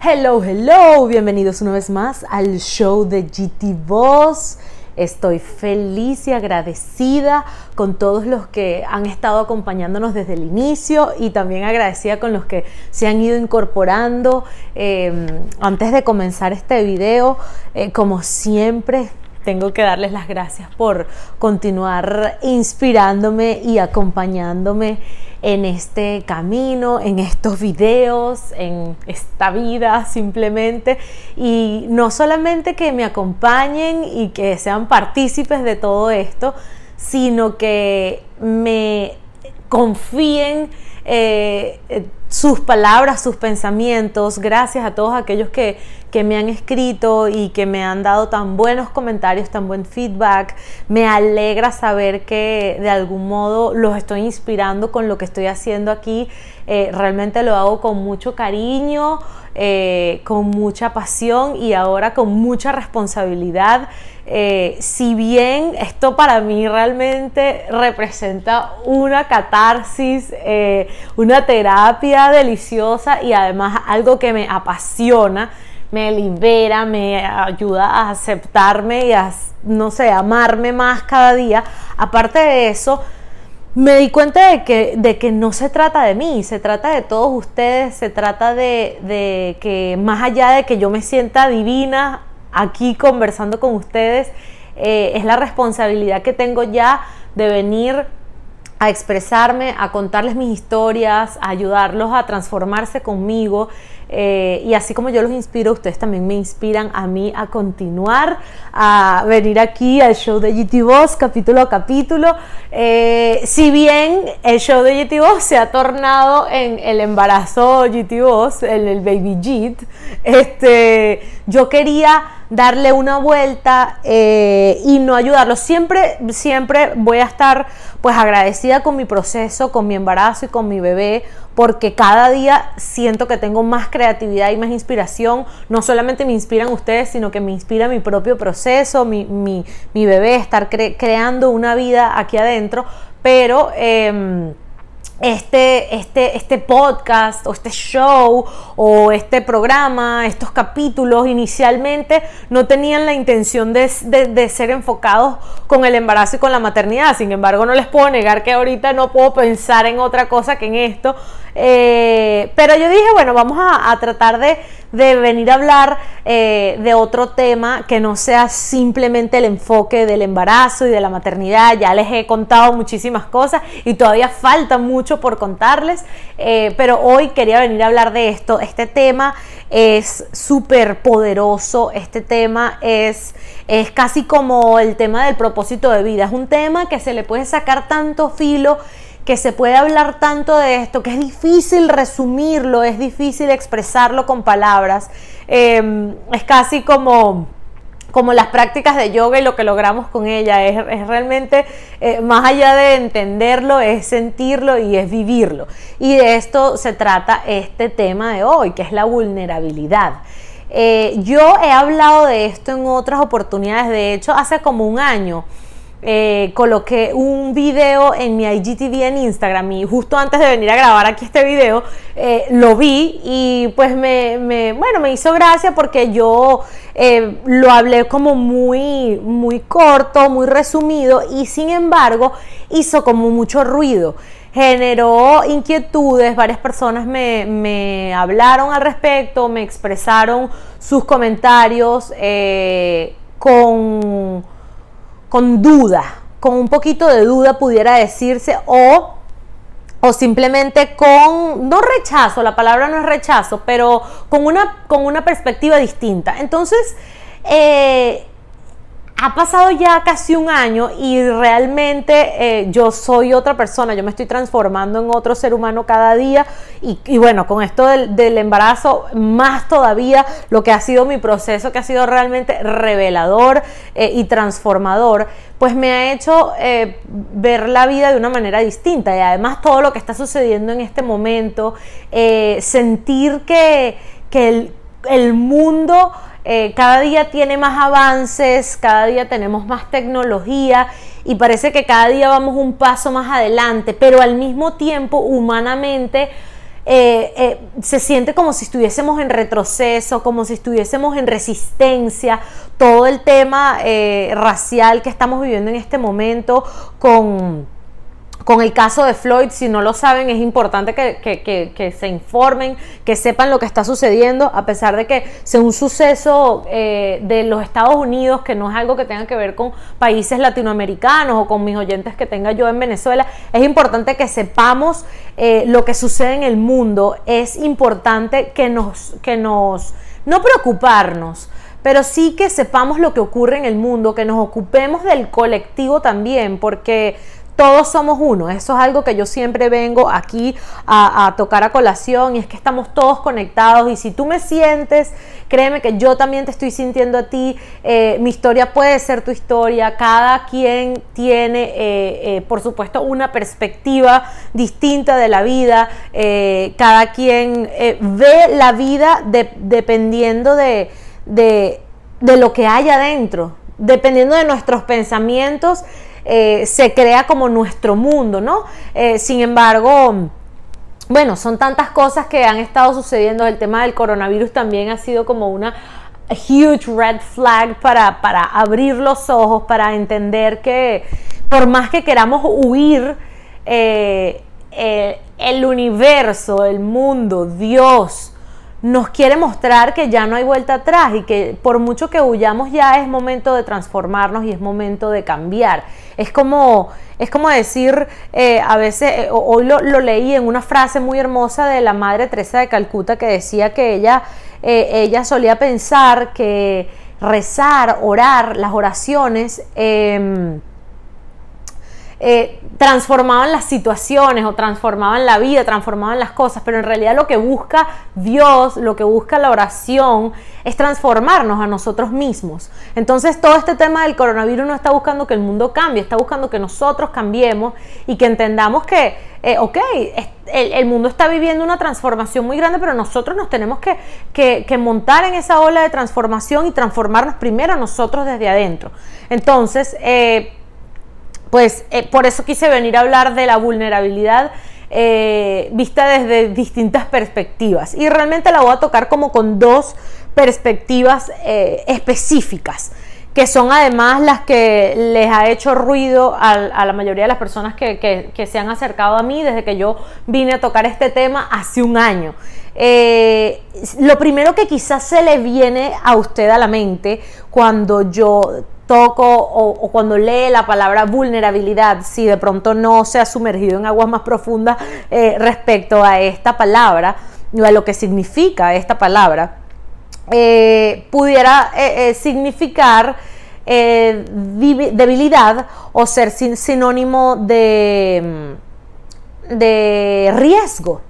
Hello, hello, bienvenidos una vez más al show de GT Boss. Estoy feliz y agradecida con todos los que han estado acompañándonos desde el inicio y también agradecida con los que se han ido incorporando. Em, antes de comenzar este video, eh, como siempre, tengo que darles las gracias por continuar inspirándome y acompañándome en este camino, en estos videos, en esta vida simplemente. Y no solamente que me acompañen y que sean partícipes de todo esto, sino que me confíen eh, sus palabras, sus pensamientos, gracias a todos aquellos que, que, me han escrito y que me han dado tan buenos comentarios, tan buen feedback. Me alegra saber que de algún modo los estoy inspirando con lo que estoy haciendo aquí. Eh, realmente lo hago con mucho cariño, eh, con mucha pasión y ahora con mucha responsabilidad. Eh, si bien esto para mí realmente representa una catarsis, una terapia deliciosa y además algo que me apasiona, me libera, me ayuda a aceptarme y a, no sé, amarme más cada día. Aparte de eso, me di cuenta de que, de que no se trata de mí, se trata de todos ustedes, se trata de, que más allá de que yo me sienta divina aquí conversando con ustedes, eh, es la responsabilidad que tengo ya de venir a expresarme, a contarles mis historias, a ayudarlos a transformarse conmigo. Eh, y así como yo los inspiro, ustedes también me inspiran a mí a continuar, a venir aquí al show de GT Boss capítulo a capítulo. Eh, si bien el show de GT Boss se ha tornado en el embarazo GT Boss, el, el Baby Jit, este, yo quería darle una vuelta eh, y no ayudarlo. Siempre, siempre voy a estar pues agradecida con mi proceso, con mi embarazo y con mi bebé, porque cada día siento que tengo más creatividad y más inspiración. No solamente me inspiran ustedes, sino que me inspira mi propio proceso, mi, mi, bebé, estar creando una vida aquí adentro. Pero... Em, este, este, este podcast o este show o este programa, estos capítulos inicialmente no tenían la intención de, ser enfocados con el embarazo y con la maternidad. Sin embargo, no les puedo negar que ahorita no puedo pensar en otra cosa que en esto. Eh, pero yo dije, bueno, vamos a tratar de de venir a hablar eh, de otro tema que no sea simplemente el enfoque del embarazo y de la maternidad. Ya les he contado muchísimas cosas y todavía falta mucho por contarles, eh, pero hoy quería venir a hablar de esto. Este tema es súper poderoso, este tema es, es casi como el tema del propósito de vida, es un tema que se le puede sacar tanto filo que se puede hablar tanto de esto, que es difícil resumirlo, es difícil expresarlo con palabras. Em, es casi como como las prácticas de yoga y lo que logramos con ella. Es, realmente, eh, más allá de entenderlo, es sentirlo y es vivirlo. Y de esto se trata este tema de hoy, que es la vulnerabilidad. Eh, yo he hablado de esto en otras oportunidades, de hecho, hace como un año eh, coloqué un video en mi IGTV en Instagram y justo antes de venir a grabar aquí este video eh, lo vi y pues me, bueno, me hizo gracia porque yo eh, lo hablé como muy, muy corto, muy resumido y sin embargo hizo como mucho ruido. Generó inquietudes, varias personas me, me, hablaron al respecto, me expresaron sus comentarios con con duda, con un poquito de duda pudiera decirse, o, o simplemente con, no rechazo, la palabra no es rechazo, pero con una, con una perspectiva distinta. Entonces, eh, ha pasado ya casi un año y realmente eh, yo soy otra persona, yo me estoy transformando en otro ser humano cada día y, bueno, con esto del, embarazo, más todavía lo que ha sido mi proceso, que ha sido realmente revelador eh, y transformador, pues me ha hecho eh, ver la vida de una manera distinta. Y además todo lo que está sucediendo en este momento, sentir que, que el mundo eh, cada día tiene más avances, cada día tenemos más tecnología y parece que cada día vamos un paso más adelante, pero al mismo tiempo humanamente eh, eh, se siente como si estuviésemos en retroceso, como si estuviésemos en resistencia, todo el tema racial que estamos viviendo en este momento con con el caso de Floyd, si no lo saben, es importante que, se informen, que sepan lo que está sucediendo, a pesar de que sea un suceso eh, de los Estados Unidos, que no es algo que tenga que ver con países latinoamericanos o con mis oyentes que tenga yo en Venezuela, es importante que sepamos eh, lo que sucede en el mundo, es importante que nos, que nos, no preocuparnos, pero sí que sepamos lo que ocurre en el mundo, que nos ocupemos del colectivo también, porque todos somos uno. Eso es algo que yo siempre vengo aquí a, tocar a colación y es que estamos todos conectados y si tú me sientes, créeme que yo también te estoy sintiendo a ti. Eh, mi historia puede ser tu historia. Cada quien tiene, eh, eh, por supuesto, una perspectiva distinta de la vida. cada quien ve la vida dependiendo de, de, de lo que hay adentro, dependiendo de nuestros pensamientos eh, se crea como nuestro mundo, ¿no? Eh, sin embargo, bueno, son tantas cosas que han estado sucediendo. El tema del coronavirus también ha sido como una huge red flag para, para abrir los ojos, para entender que por más que queramos huir, eh, el universo, el mundo, Dios, nos quiere mostrar que ya no hay vuelta atrás y que por mucho que huyamos ya es momento de transformarnos y es momento de cambiar. Es como, es como decir, eh, a veces, eh, hoy lo, leí en una frase muy hermosa de la Madre Teresa de Calcuta que decía que ella, eh, ella solía pensar que rezar, orar, las oraciones, em, eh, transformaban las situaciones o transformaban la vida, transformaban las cosas, pero en realidad lo que busca Dios, lo que busca la oración es transformarnos a nosotros mismos. Entonces todo este tema del coronavirus no está buscando que el mundo cambie, está buscando que nosotros cambiemos y que entendamos que, eh, ok, el, mundo está viviendo una transformación muy grande, pero nosotros nos tenemos que, que montar en esa ola de transformación y transformarnos primero nosotros desde adentro. Entonces, eh, pues eh, por eso quise venir a hablar de la vulnerabilidad eh, vista desde distintas perspectivas. Y realmente la voy a tocar como con dos perspectivas eh, específicas, que son además las que les ha hecho ruido a, la mayoría de las personas que, se han acercado a mí desde que yo vine a tocar este tema hace un año. lo primero que quizás se le viene a usted a la mente cuando yo toco o, cuando lee la palabra vulnerabilidad, si de pronto no se ha sumergido en aguas más profundas eh, respecto a esta palabra o a lo que significa esta palabra, eh, pudiera eh, significar debilidad o ser sinónimo de, de riesgo,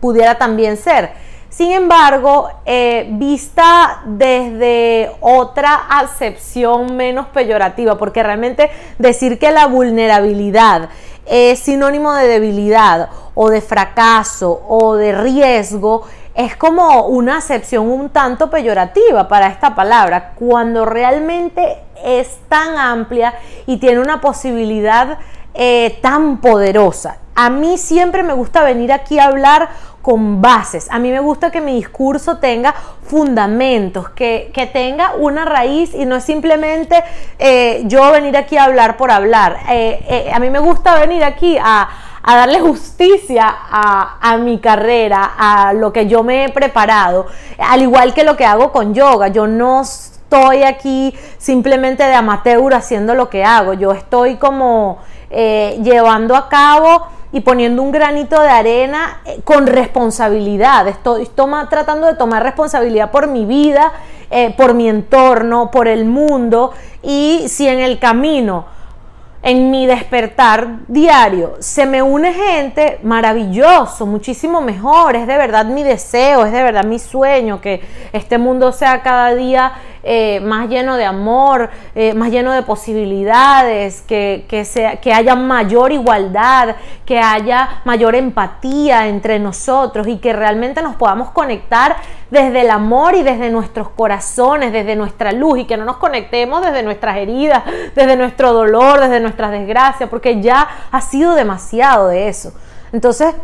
pudiera también ser. Sin embargo, eh, vista desde otra acepción menos peyorativa, porque realmente decir que la vulnerabilidad es sinónimo de debilidad o de fracaso o de riesgo es como una acepción un tanto peyorativa para esta palabra, cuando realmente es tan amplia y tiene una posibilidad eh, tan poderosa. A mí siempre me gusta venir aquí a hablar con bases. A mí me gusta que mi discurso tenga fundamentos, que, tenga una raíz y no es simplemente eh, yo venir aquí a hablar por hablar. Eh, eh, a mí me gusta venir aquí a, darle justicia a, a, mi carrera, a lo que yo me he preparado, al igual que lo que hago con yoga. Yo no estoy aquí simplemente de amateur haciendo lo que hago, yo estoy como llevando a cabo y poniendo un granito de arena eh, con responsabilidad. Estoy tratando de tomar responsabilidad por mi vida, eh, por mi entorno, por el mundo y si en el camino en mi despertar diario se me une gente maravilloso, muchísimo mejor, es de verdad mi deseo, es de verdad mi sueño que este mundo sea cada día eh, más lleno de amor, eh, más lleno de posibilidades, que, sea, que haya mayor igualdad, que haya mayor empatía entre nosotros y que realmente nos podamos conectar desde el amor y desde nuestros corazones, desde nuestra luz y que no nos conectemos desde nuestras heridas, desde nuestro dolor, desde nuestras desgracias, porque ya ha sido demasiado de eso. Entonces,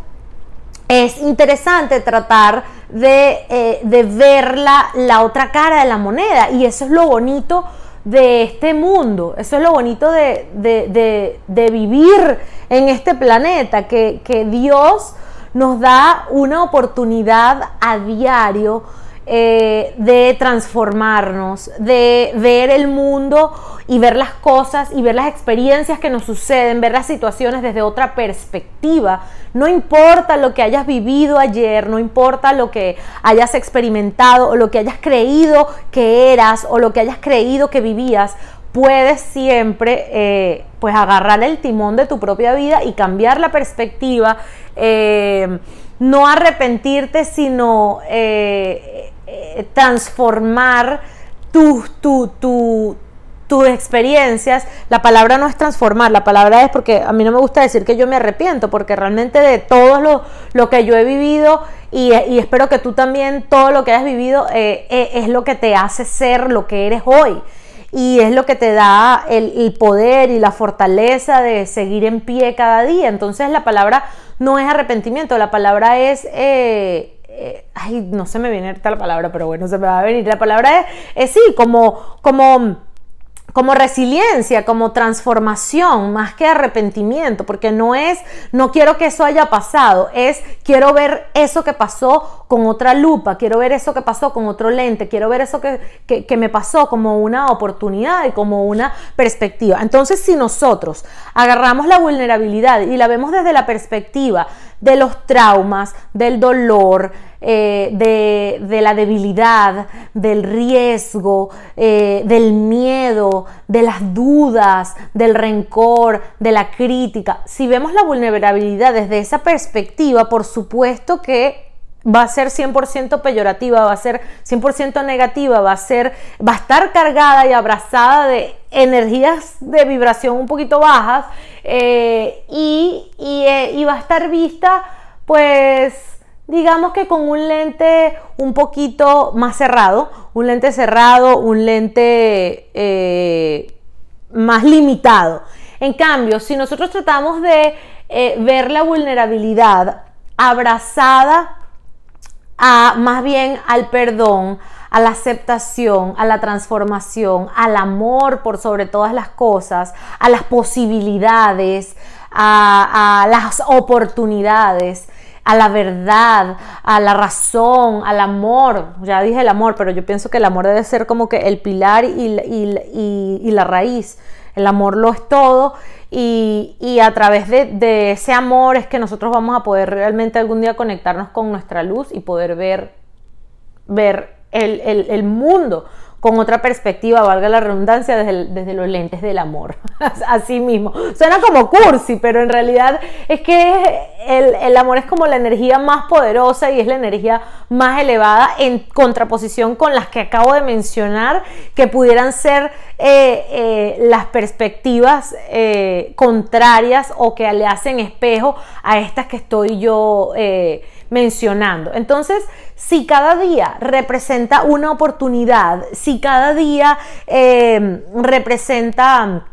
es interesante tratar de, eh, ver la, otra cara de la moneda y eso es lo bonito de este mundo, eso es lo bonito de, vivir en este planeta, que, que Dios nos da una oportunidad a diario eh, de transformarnos, de ver el mundo y ver las cosas y ver las experiencias que nos suceden, ver las situaciones desde otra perspectiva. No importa lo que hayas vivido ayer, no importa lo que hayas experimentado o lo que hayas creído que eras o lo que hayas creído que vivías, puedes siempre eh, pues agarrar el timón de tu propia vida y cambiar la perspectiva, eh, no arrepentirte, sino transformar tus experiencias. La palabra no es transformar, la palabra es porque a mí no me gusta decir que yo me arrepiento, porque realmente de todo lo, lo que yo he vivido y, espero que tú también, todo lo que hayas vivido, eh, eh, es lo que te hace ser lo que eres hoy. Y es lo que te da el, poder y la fortaleza de seguir en pie cada día. Entonces la palabra no es arrepentimiento, la palabra es eh, ay, no se me viene la palabra, pero bueno, se me va a venir. La palabra es, es sí, como, como, como resiliencia, como transformación, más que arrepentimiento, porque no es, no quiero que eso haya pasado, es quiero ver eso que pasó con otra lupa, quiero ver eso que pasó con otro lente, quiero ver eso que, que me pasó como una oportunidad y como una perspectiva. Entonces, si nosotros agarramos la vulnerabilidad y la vemos desde la perspectiva de los traumas, del dolor, eh, de, la debilidad, del riesgo, eh, del miedo, de las dudas, del rencor, de la crítica. Si vemos la vulnerabilidad desde esa perspectiva, por supuesto que va a ser 100% peyorativa, va a ser 100% negativa, va a ser va a estar cargada y abrazada de energías de vibración un poquito bajas eh, y, eh, y, va a estar vista pues digamos que con un lente un poquito más cerrado, un lente cerrado, un lente eh, más limitado. En cambio, si nosotros tratamos de ver la vulnerabilidad abrazada a más bien al perdón, a la aceptación, a la transformación, al amor por sobre todas las cosas, a las posibilidades, a, las oportunidades, a la verdad, a la razón, al amor. Ya dije el amor, pero yo pienso que el amor debe ser como que el pilar y, la raíz. El amor lo es todo y, a través de, ese amor es que nosotros vamos a poder realmente algún día conectarnos con nuestra luz y poder ver, ver el, mundo con otra perspectiva, valga la redundancia, desde, los lentes del amor. Así mismo. Suena como cursi, pero en realidad es que el, amor es como la energía más poderosa y es la energía más elevada en contraposición con las que acabo de mencionar, que pudieran ser eh, eh, las perspectivas eh, contrarias o que le hacen espejo a estas que estoy yo mencionando. Entonces, si cada día representa una oportunidad, si cada día eh, representa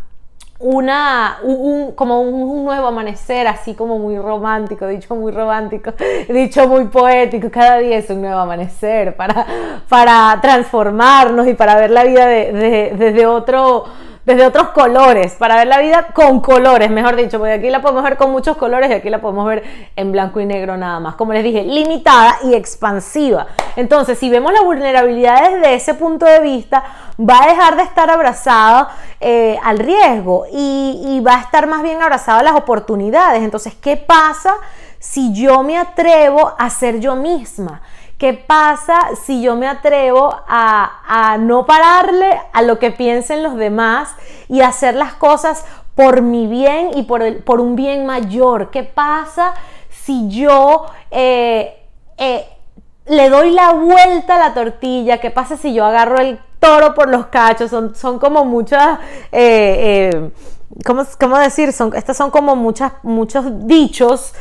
una, un, como un, nuevo amanecer, así como muy romántico, dicho muy romántico, dicho muy poético, cada día es un nuevo amanecer para, para transformarnos y para ver la vida desde otro desde otros colores, para ver la vida con colores, mejor dicho, porque aquí la podemos ver con muchos colores y aquí la podemos ver en blanco y negro nada más. Como les dije, limitada y expansiva. Entonces, si vemos la vulnerabilidad desde ese punto de vista, va a dejar de estar abrazado eh, al riesgo y, y va a estar más bien abrazado a las oportunidades. Entonces, ¿qué pasa si yo me atrevo a ser yo misma? ¿Qué pasa si yo me atrevo a, no pararle a lo que piensen los demás y hacer las cosas por mi bien y por, por un bien mayor? ¿Qué pasa si yo eh, eh, le doy la vuelta a la tortilla? ¿Qué pasa si yo agarro el toro por los cachos? Son, son como muchas... Eh, ¿cómo, decir? Son, estas son como muchas, muchos dichos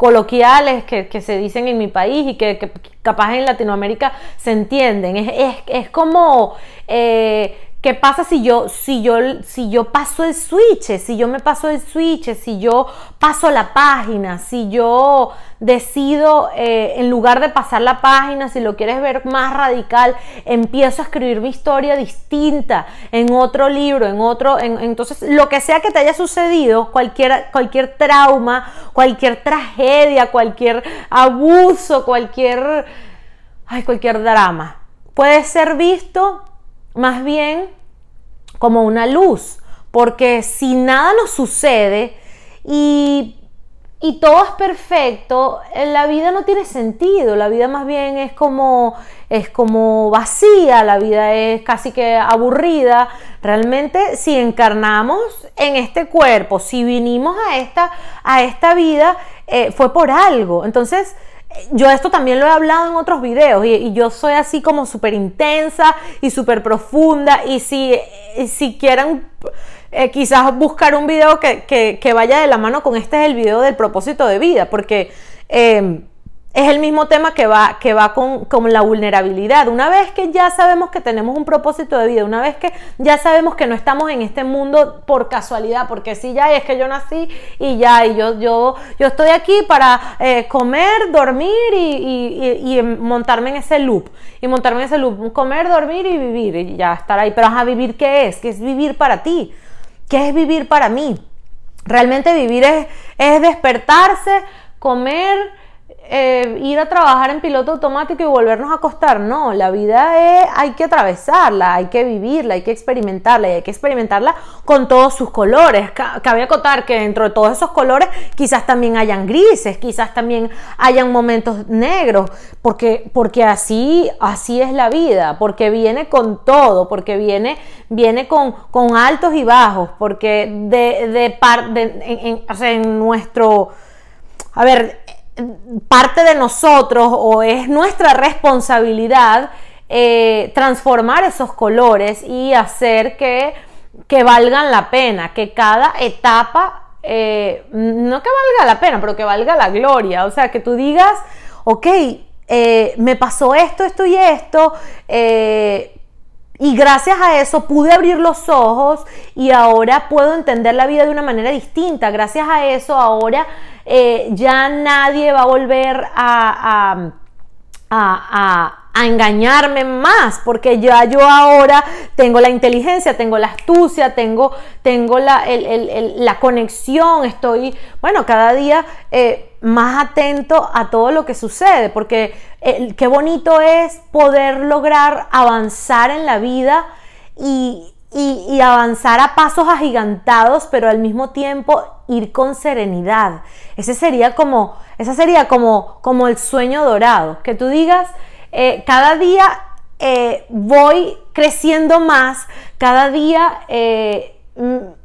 coloquiales que, se dicen en mi país y que, capaz en Latinoamérica se entienden. Es, como eh, ¿Qué pasa si yo, si yo, si yo paso el switch? Si yo me paso el switch, si yo paso la página, si yo decido, eh, en lugar de pasar la página, si lo quieres ver más radical, empiezo a escribir mi historia distinta en otro libro, en otro, entonces lo que sea que te haya sucedido, cualquier, cualquier trauma, cualquier tragedia, cualquier abuso, cualquier, ay, cualquier drama, puede ser visto más bien como una luz, porque si nada nos sucede y, todo es perfecto, la vida no tiene sentido, la vida más bien es como, es como vacía, la vida es casi que aburrida. Realmente si encarnamos en este cuerpo, si vinimos a esta, a esta vida, eh, fue por algo. Entonces, yo esto también lo he hablado en otros videos y, yo soy así como súper intensa y súper profunda y si, si quieren eh, quizás buscar un video que, vaya de la mano con este es el video del propósito de vida porque eh, es el mismo tema que va, que va con, la vulnerabilidad. Una vez que ya sabemos que tenemos un propósito de vida, una vez que ya sabemos que no estamos en este mundo por casualidad, porque sí, ya es que yo nací y ya, y yo, yo, yo estoy aquí para eh, comer, dormir y, montarme en ese loop. Y montarme en ese loop, comer, dormir y vivir, y ya estar ahí. Pero a vivir qué es? ¿Qué es vivir para ti? ¿Qué es vivir para mí? Realmente vivir es, es despertarse, comer, eh, ir a trabajar en piloto automático y volvernos a acostar. No, la vida es, hay que atravesarla, hay que vivirla, hay que experimentarla y hay que experimentarla con todos sus colores. Cabe acotar que dentro de todos esos colores quizás también hayan grises, quizás también hayan momentos negros, porque, porque así, así es la vida, porque viene con todo, porque viene, viene con, con altos y bajos, porque de, de, en, en nuestro... A ver, parte de nosotros o es nuestra responsabilidad eh, transformar esos colores y hacer que, que, valgan la pena, que cada etapa, eh, no que valga la pena, pero que valga la gloria. O sea, que tú digas, ok, eh, me pasó esto, esto y esto. y gracias a eso pude abrir los ojos y ahora puedo entender la vida de una manera distinta. Gracias a eso ahora eh, ya nadie va a volver a, a, engañarme más, porque ya yo ahora tengo la inteligencia, tengo la astucia, tengo, tengo la, la conexión, estoy, bueno, cada día eh, más atento a todo lo que sucede, porque eh, qué bonito es poder lograr avanzar en la vida y, y, avanzar a pasos agigantados, pero al mismo tiempo ir con serenidad. Ese sería como, esa sería como, como el sueño dorado, que tú digas, eh, cada día eh, voy creciendo más, cada día eh,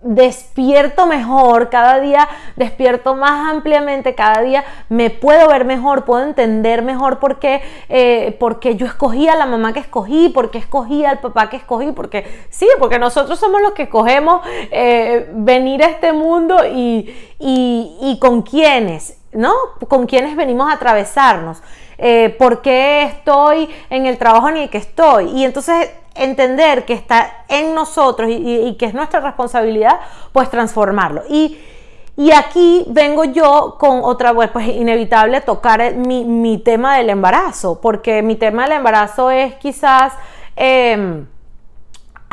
despierto mejor, cada día despierto más ampliamente, cada día me puedo ver mejor, puedo entender mejor por qué, eh, porque yo escogí a la mamá que escogí, porque escogí al papá que escogí, porque sí, porque nosotros somos los que escogemos eh, venir a este mundo y, y, con quiénes, ¿no? Con quiénes venimos a atravesarnos. Eh, por qué estoy en el trabajo en el que estoy. Y entonces entender que está en nosotros y, que es nuestra responsabilidad, pues transformarlo. Y, aquí vengo yo con otra vez, pues inevitable tocar mi, tema del embarazo, porque mi tema del embarazo es quizás... Em,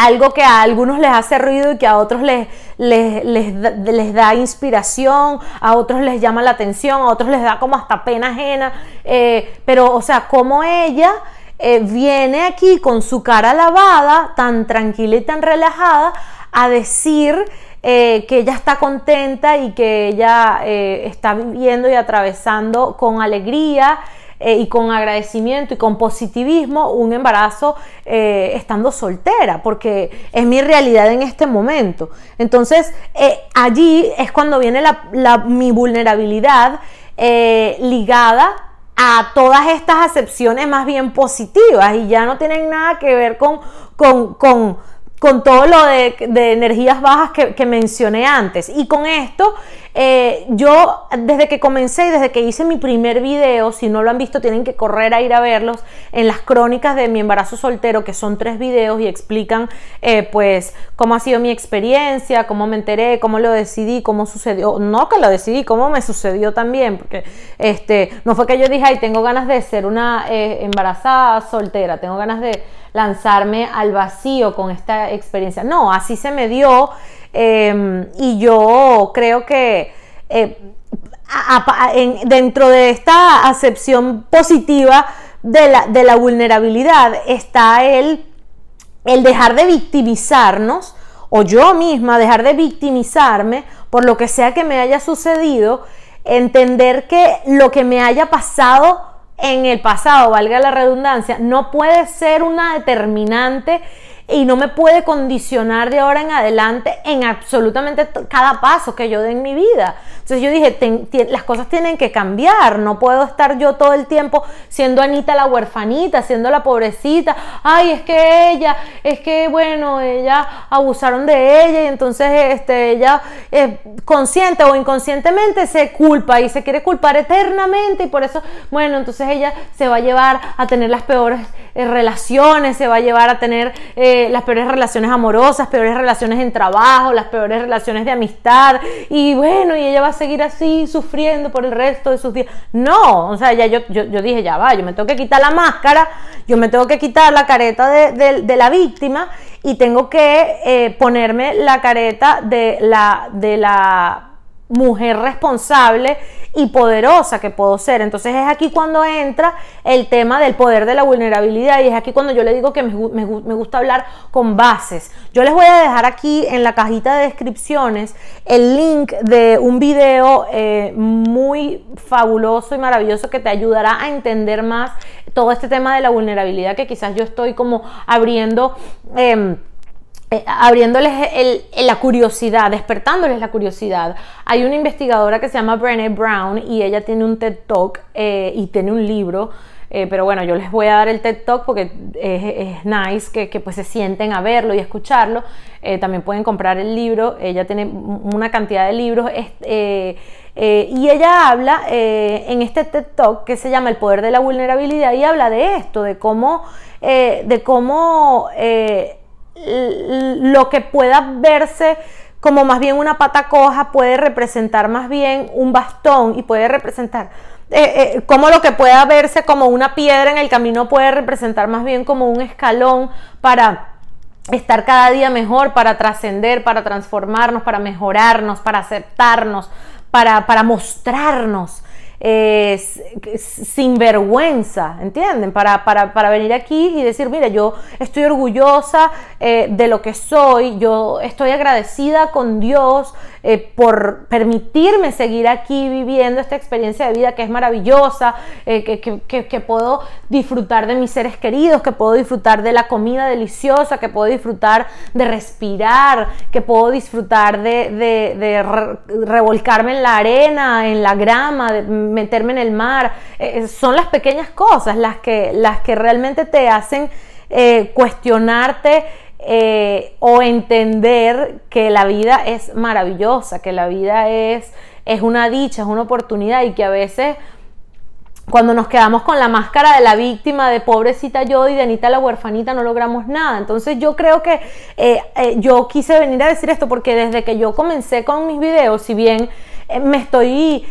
algo que a algunos les hace ruido y que a otros les, les, da inspiración, a otros les llama la atención, a otros les da como hasta pena ajena, eh, pero o sea, como ella eh, viene aquí con su cara lavada, tan tranquila y tan relajada, a decir eh, que ella está contenta y que ella está viviendo y atravesando con alegría y con agradecimiento y con positivismo un embarazo estando soltera, porque es mi realidad en este momento. Entonces, allí es cuando viene mi vulnerabilidad ligada a todas estas acepciones más bien positivas y ya no tienen nada que ver con, con, todo lo de, energías bajas que, mencioné antes. Y con esto, eh, yo desde que comencé y desde que hice mi primer video, si no lo han visto, tienen que correr a ir a verlos, en las crónicas de mi embarazo soltero, que son tres videos y explican eh, pues cómo ha sido mi experiencia, cómo me enteré, cómo lo decidí, cómo sucedió, no que lo decidí, cómo me sucedió también, porque este, no fue que yo dije, ay, tengo ganas de ser una eh, embarazada soltera, tengo ganas de lanzarme al vacío con esta experiencia. No, así se me dio em, y yo creo que eh, dentro de esta acepción positiva de la, de la vulnerabilidad está el, el dejar de victimizarnos o yo misma dejar de victimizarme por lo que sea que me haya sucedido, entender que lo que me haya pasado en el pasado, valga la redundancia, no puede ser una determinante y no me puede condicionar de ahora en adelante en absolutamente cada paso que yo dé en mi vida. Entonces yo dije, las cosas tienen que cambiar, no puedo estar yo todo el tiempo siendo Anita la huerfanita, siendo la pobrecita, ay, es que ella, es que bueno, ella abusaron de ella y entonces este, ella eh, consciente o inconscientemente se culpa y se quiere culpar eternamente y por eso, bueno, entonces ella se va a llevar a tener las peores eh, relaciones, se va a llevar a tener... Eh, las peores relaciones amorosas, peores relaciones en trabajo, las peores relaciones de amistad. Y bueno, y ella va a seguir así sufriendo por el resto de sus días. No, o sea, ya yo, yo, dije, ya va, yo me tengo que quitar la máscara, yo me tengo que quitar la careta de, la víctima y tengo que eh, ponerme la careta de la, de la mujer responsable y poderosa que puedo ser. Entonces es aquí cuando entra el tema del poder de la vulnerabilidad y es aquí cuando yo le digo que me, gusta hablar con bases. Yo les voy a dejar aquí en la cajita de descripciones el link de un video eh, muy fabuloso y maravilloso que te ayudará a entender más todo este tema de la vulnerabilidad que quizás yo estoy como abriendo. Eh, abriéndoles la curiosidad, despertándoles la curiosidad. Hay una investigadora que se llama Brené Brown y ella tiene un TED Talk eh, y tiene un libro. Eh, pero bueno, yo les voy a dar el TED Talk porque es, nice que, pues se sienten a verlo y escucharlo. también pueden comprar el libro. Ella tiene una cantidad de libros. y ella habla en este TED Talk que se llama El poder de la vulnerabilidad y habla de esto, de cómo, de cómo lo que pueda verse como más bien una pata coja puede representar más bien un bastón y puede representar eh, eh, como lo que pueda verse como una piedra en el camino puede representar más bien como un escalón para estar cada día mejor, para trascender, para transformarnos, para mejorarnos, para aceptarnos, para, para mostrarnos sin vergüenza, ¿entienden? Para, para, venir aquí y decir, mira, yo estoy orgullosa eh, de lo que soy, yo estoy agradecida con Dios eh, por permitirme seguir aquí viviendo esta experiencia de vida que es maravillosa, eh, que, puedo disfrutar de mis seres queridos, que puedo disfrutar de la comida deliciosa, que puedo disfrutar de respirar, que puedo disfrutar de, revolcarme en la arena, en la grama, de meterme en el mar. Eh, son las pequeñas cosas las que, las que realmente te hacen cuestionarte eh, o entender que la vida es maravillosa, que la vida es, es una dicha, es una oportunidad y que a veces cuando nos quedamos con la máscara de la víctima, de pobrecita yo y de Anita la huerfanita, no logramos nada. Entonces yo creo que eh, eh, yo quise venir a decir esto porque desde que yo comencé con mis videos, si bien me estoy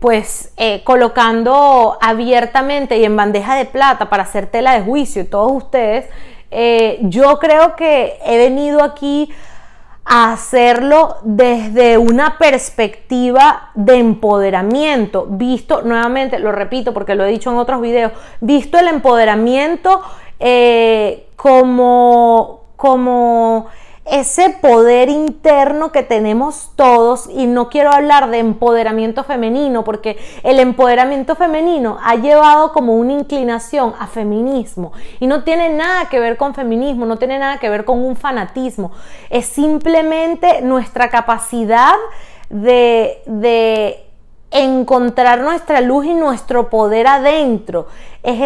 pues colocando abiertamente y en bandeja de plata para hacer tela de juicio, todos ustedes, eh, yo creo que he venido aquí a hacerlo desde una perspectiva de empoderamiento, visto, nuevamente lo repito porque lo he dicho en otros videos, visto el empoderamiento eh, como, como ese poder interno que tenemos todos y no quiero hablar de empoderamiento femenino porque el empoderamiento femenino ha llevado como una inclinación a feminismo y no tiene nada que ver con feminismo, no tiene nada que ver con un fanatismo, es simplemente nuestra capacidad de, encontrar nuestra luz y nuestro poder adentro. Es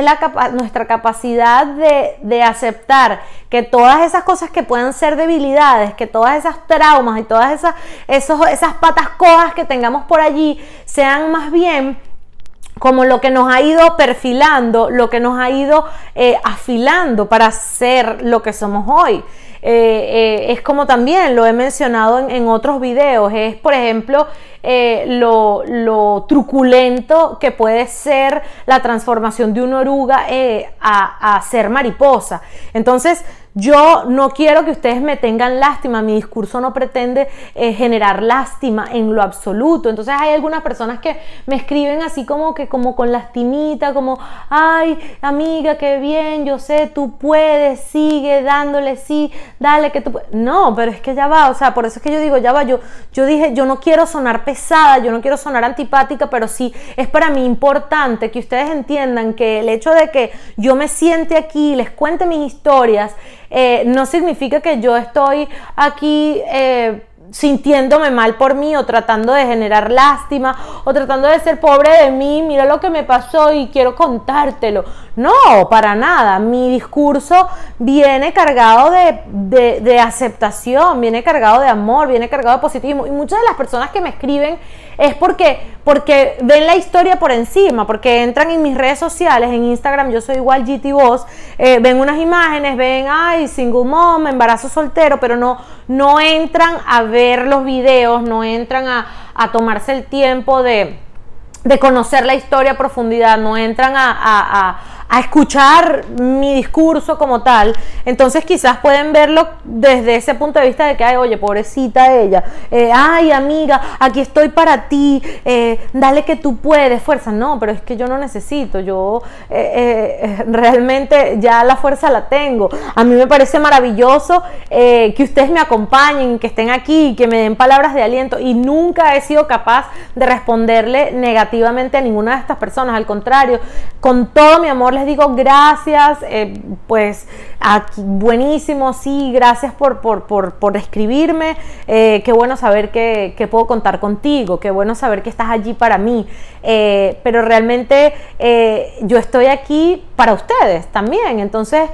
nuestra capacidad de, aceptar que todas esas cosas que puedan ser debilidades, que todas esas traumas y todas esas, esas patas cojas que tengamos por allí sean más bien como lo que nos ha ido perfilando, lo que nos ha ido eh, afilando para ser lo que somos hoy. Eh, es como también lo he mencionado en, otros videos, es por ejemplo lo, truculento que puede ser la transformación de una oruga a, a ser mariposa. Entonces, yo no quiero que ustedes me tengan lástima, mi discurso no pretende eh, generar lástima en lo absoluto. Entonces hay algunas personas que me escriben así como que como con lastimita, como, ay, amiga, qué bien, yo sé, tú puedes, sigue dándole, sí, dale que tú puedes. No, pero es que ya va, o sea, por eso es que yo digo, ya va, yo, yo dije, yo no quiero sonar pesada, yo no quiero sonar antipática, pero sí es para mí importante que ustedes entiendan que el hecho de que yo me siente aquí, les cuente mis historias, eh, no significa que yo estoy aquí eh, sintiéndome mal por mí o tratando de generar lástima o tratando de ser pobre de mí, mira lo que me pasó y quiero contártelo. No, para nada. Mi discurso viene cargado de, de, aceptación, viene cargado de amor, viene cargado de positivismo. Y muchas de las personas que me escriben es porque, porque ven la historia por encima, porque entran en mis redes sociales, en Instagram, yo soy igual GT eh, ven unas imágenes, ven, ay, single mom, embarazo soltero, pero no, no entran a ver los videos, no entran a, tomarse el tiempo de, conocer la historia a profundidad, no entran a, a escuchar mi discurso como tal, entonces quizás pueden verlo desde ese punto de vista de que, ay, oye, pobrecita ella, eh, ay, amiga, aquí estoy para ti, eh, dale que tú puedes, fuerza. No, pero es que yo no necesito, yo eh, realmente ya la fuerza la tengo. A mí me parece maravilloso que ustedes me acompañen, que estén aquí, que me den palabras de aliento y nunca he sido capaz de responderle negativamente a ninguna de estas personas, al contrario, con todo mi amor les digo gracias, eh, pues aquí, buenísimo, sí, gracias por, por, escribirme, eh, qué bueno saber que, puedo contar contigo, qué bueno saber que estás allí para mí, eh, pero realmente yo estoy aquí para ustedes también, entonces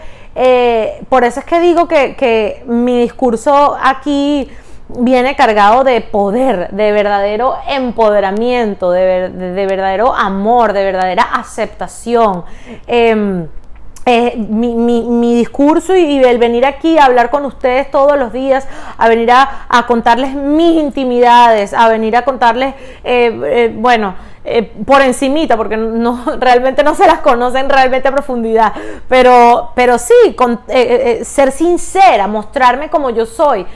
por eso es que digo que, que mi discurso aquí viene cargado de poder, de verdadero empoderamiento, de, verdadero amor, de verdadera aceptación. Em, eh, mi, discurso y, el venir aquí a hablar con ustedes todos los días, a venir a, contarles mis intimidades, a venir a contarles, eh, eh, bueno, por encimita, porque no, realmente no se las conocen realmente a profundidad, pero, pero sí, con, ser sincera, mostrarme como yo soy,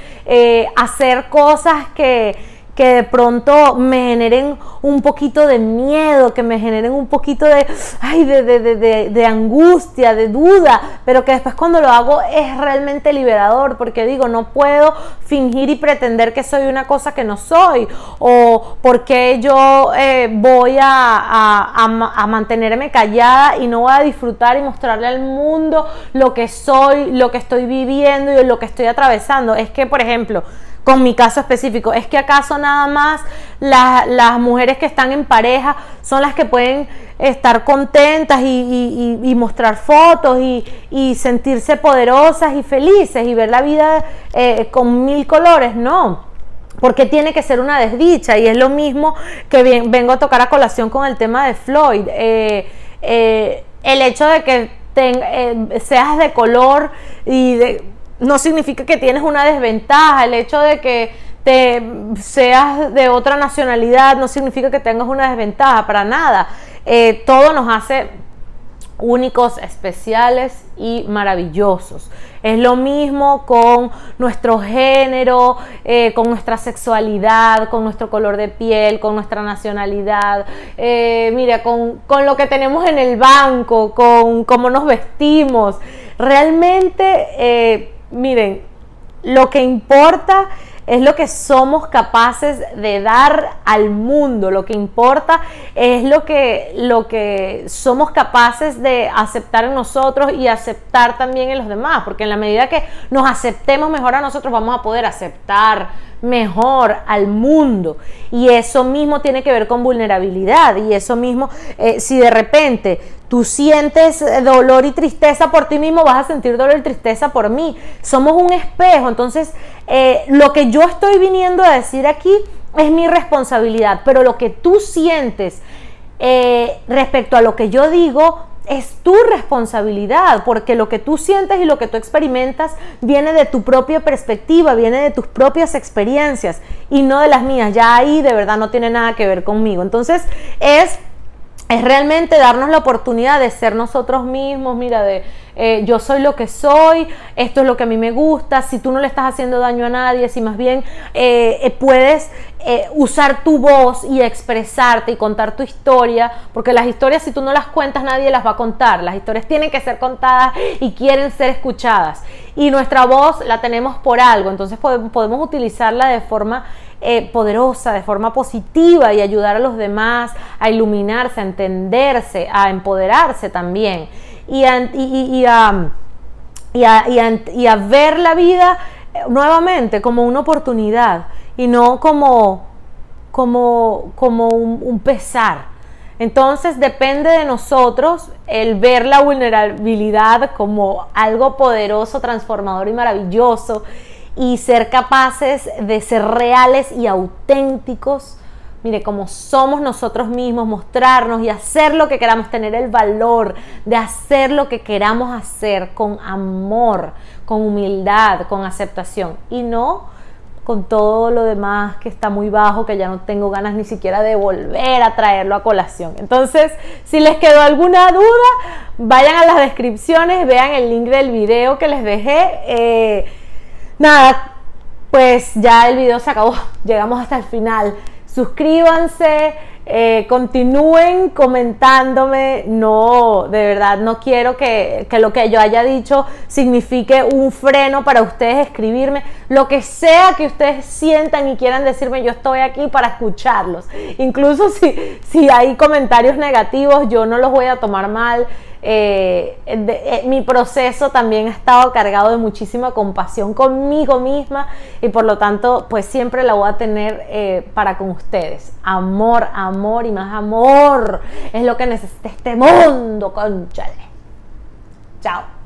hacer cosas que que de pronto me generen un poquito de miedo, que me generen un poquito de, ay, de, de, de, angustia, de duda, pero que después cuando lo hago es realmente liberador, porque digo, no puedo fingir y pretender que soy una cosa que no soy, o porque yo eh, voy a, a, mantenerme callada y no voy a disfrutar y mostrarle al mundo lo que soy, lo que estoy viviendo y lo que estoy atravesando. Es que, por ejemplo, con mi caso específico. ¿Es que acaso nada más las mujeres que están en pareja son las que pueden estar contentas y, mostrar fotos y, sentirse poderosas y felices y ver la vida eh, con mil colores? No. Porque tiene que ser una desdicha y es lo mismo que vengo a tocar a colación con el tema de Floyd. Eh, eh, el hecho de que seas de color y de, no significa que tienes una desventaja. El hecho de que te seas de otra nacionalidad no significa que tengas una desventaja, para nada. Eh, todo nos hace únicos, especiales y maravillosos. Es lo mismo con nuestro género, eh, con nuestra sexualidad, con nuestro color de piel, con nuestra nacionalidad, eh, mira, con, con, lo que tenemos en el banco, con cómo nos vestimos. Realmente miren, lo que importa es lo que somos capaces de dar al mundo, lo que importa es lo que, lo que somos capaces de aceptar en nosotros y aceptar también en los demás, porque en la medida que nos aceptemos mejor a nosotros vamos a poder aceptar mejor al mundo. Y eso mismo tiene que ver con vulnerabilidad. Y eso mismo, eh, si de repente tú sientes dolor y tristeza por ti mismo, vas a sentir dolor y tristeza por mí. Somos un espejo. Entonces, eh, lo que yo estoy viniendo a decir aquí es mi responsabilidad. Pero lo que tú sientes eh, respecto a lo que yo digo, es tu responsabilidad, porque lo que tú sientes y lo que tú experimentas viene de tu propia perspectiva, viene de tus propias experiencias y no de las mías. Ya ahí de verdad no tiene nada que ver conmigo. Entonces es es realmente darnos la oportunidad de ser nosotros mismos, mira, de eh, yo soy lo que soy, esto es lo que a mí me gusta, si tú no le estás haciendo daño a nadie, si más bien eh, eh, puedes usar tu voz y expresarte y contar tu historia, porque las historias si tú no las cuentas nadie las va a contar, las historias tienen que ser contadas y quieren ser escuchadas. Y nuestra voz la tenemos por algo, entonces podemos utilizarla de forma poderosa, de forma positiva y ayudar a los demás a iluminarse, a entenderse, a empoderarse también y a, y, a, ver la vida nuevamente como una oportunidad y no como, como, como un, pesar. Entonces depende de nosotros el ver la vulnerabilidad como algo poderoso, transformador y maravilloso y ser capaces de ser reales y auténticos mire, como somos nosotros mismos, mostrarnos y hacer lo que queramos, tener el valor de hacer lo que queramos hacer con amor, con humildad, con aceptación y no con todo lo demás que está muy bajo, que ya no tengo ganas ni siquiera de volver a traerlo a colación. Entonces, si les quedó alguna duda, vayan a las descripciones, vean el link del video que les dejé. Eh, nada, pues ya el video se acabó, llegamos hasta el final suscríbanse, eh, continúen comentándome. No, de verdad, no quiero que, que, lo que yo haya dicho signifique un freno para ustedes escribirme. Lo que sea que ustedes sientan y quieran decirme, yo estoy aquí para escucharlos. Incluso si, si hay comentarios negativos, yo no los voy a tomar mal. Eh, eh, mi proceso también ha estado cargado de muchísima compasión conmigo misma y por lo tanto pues siempre la voy a tener eh, para con ustedes. Amor, amor y más amor es lo que necesita este mundo, conchale. Chao.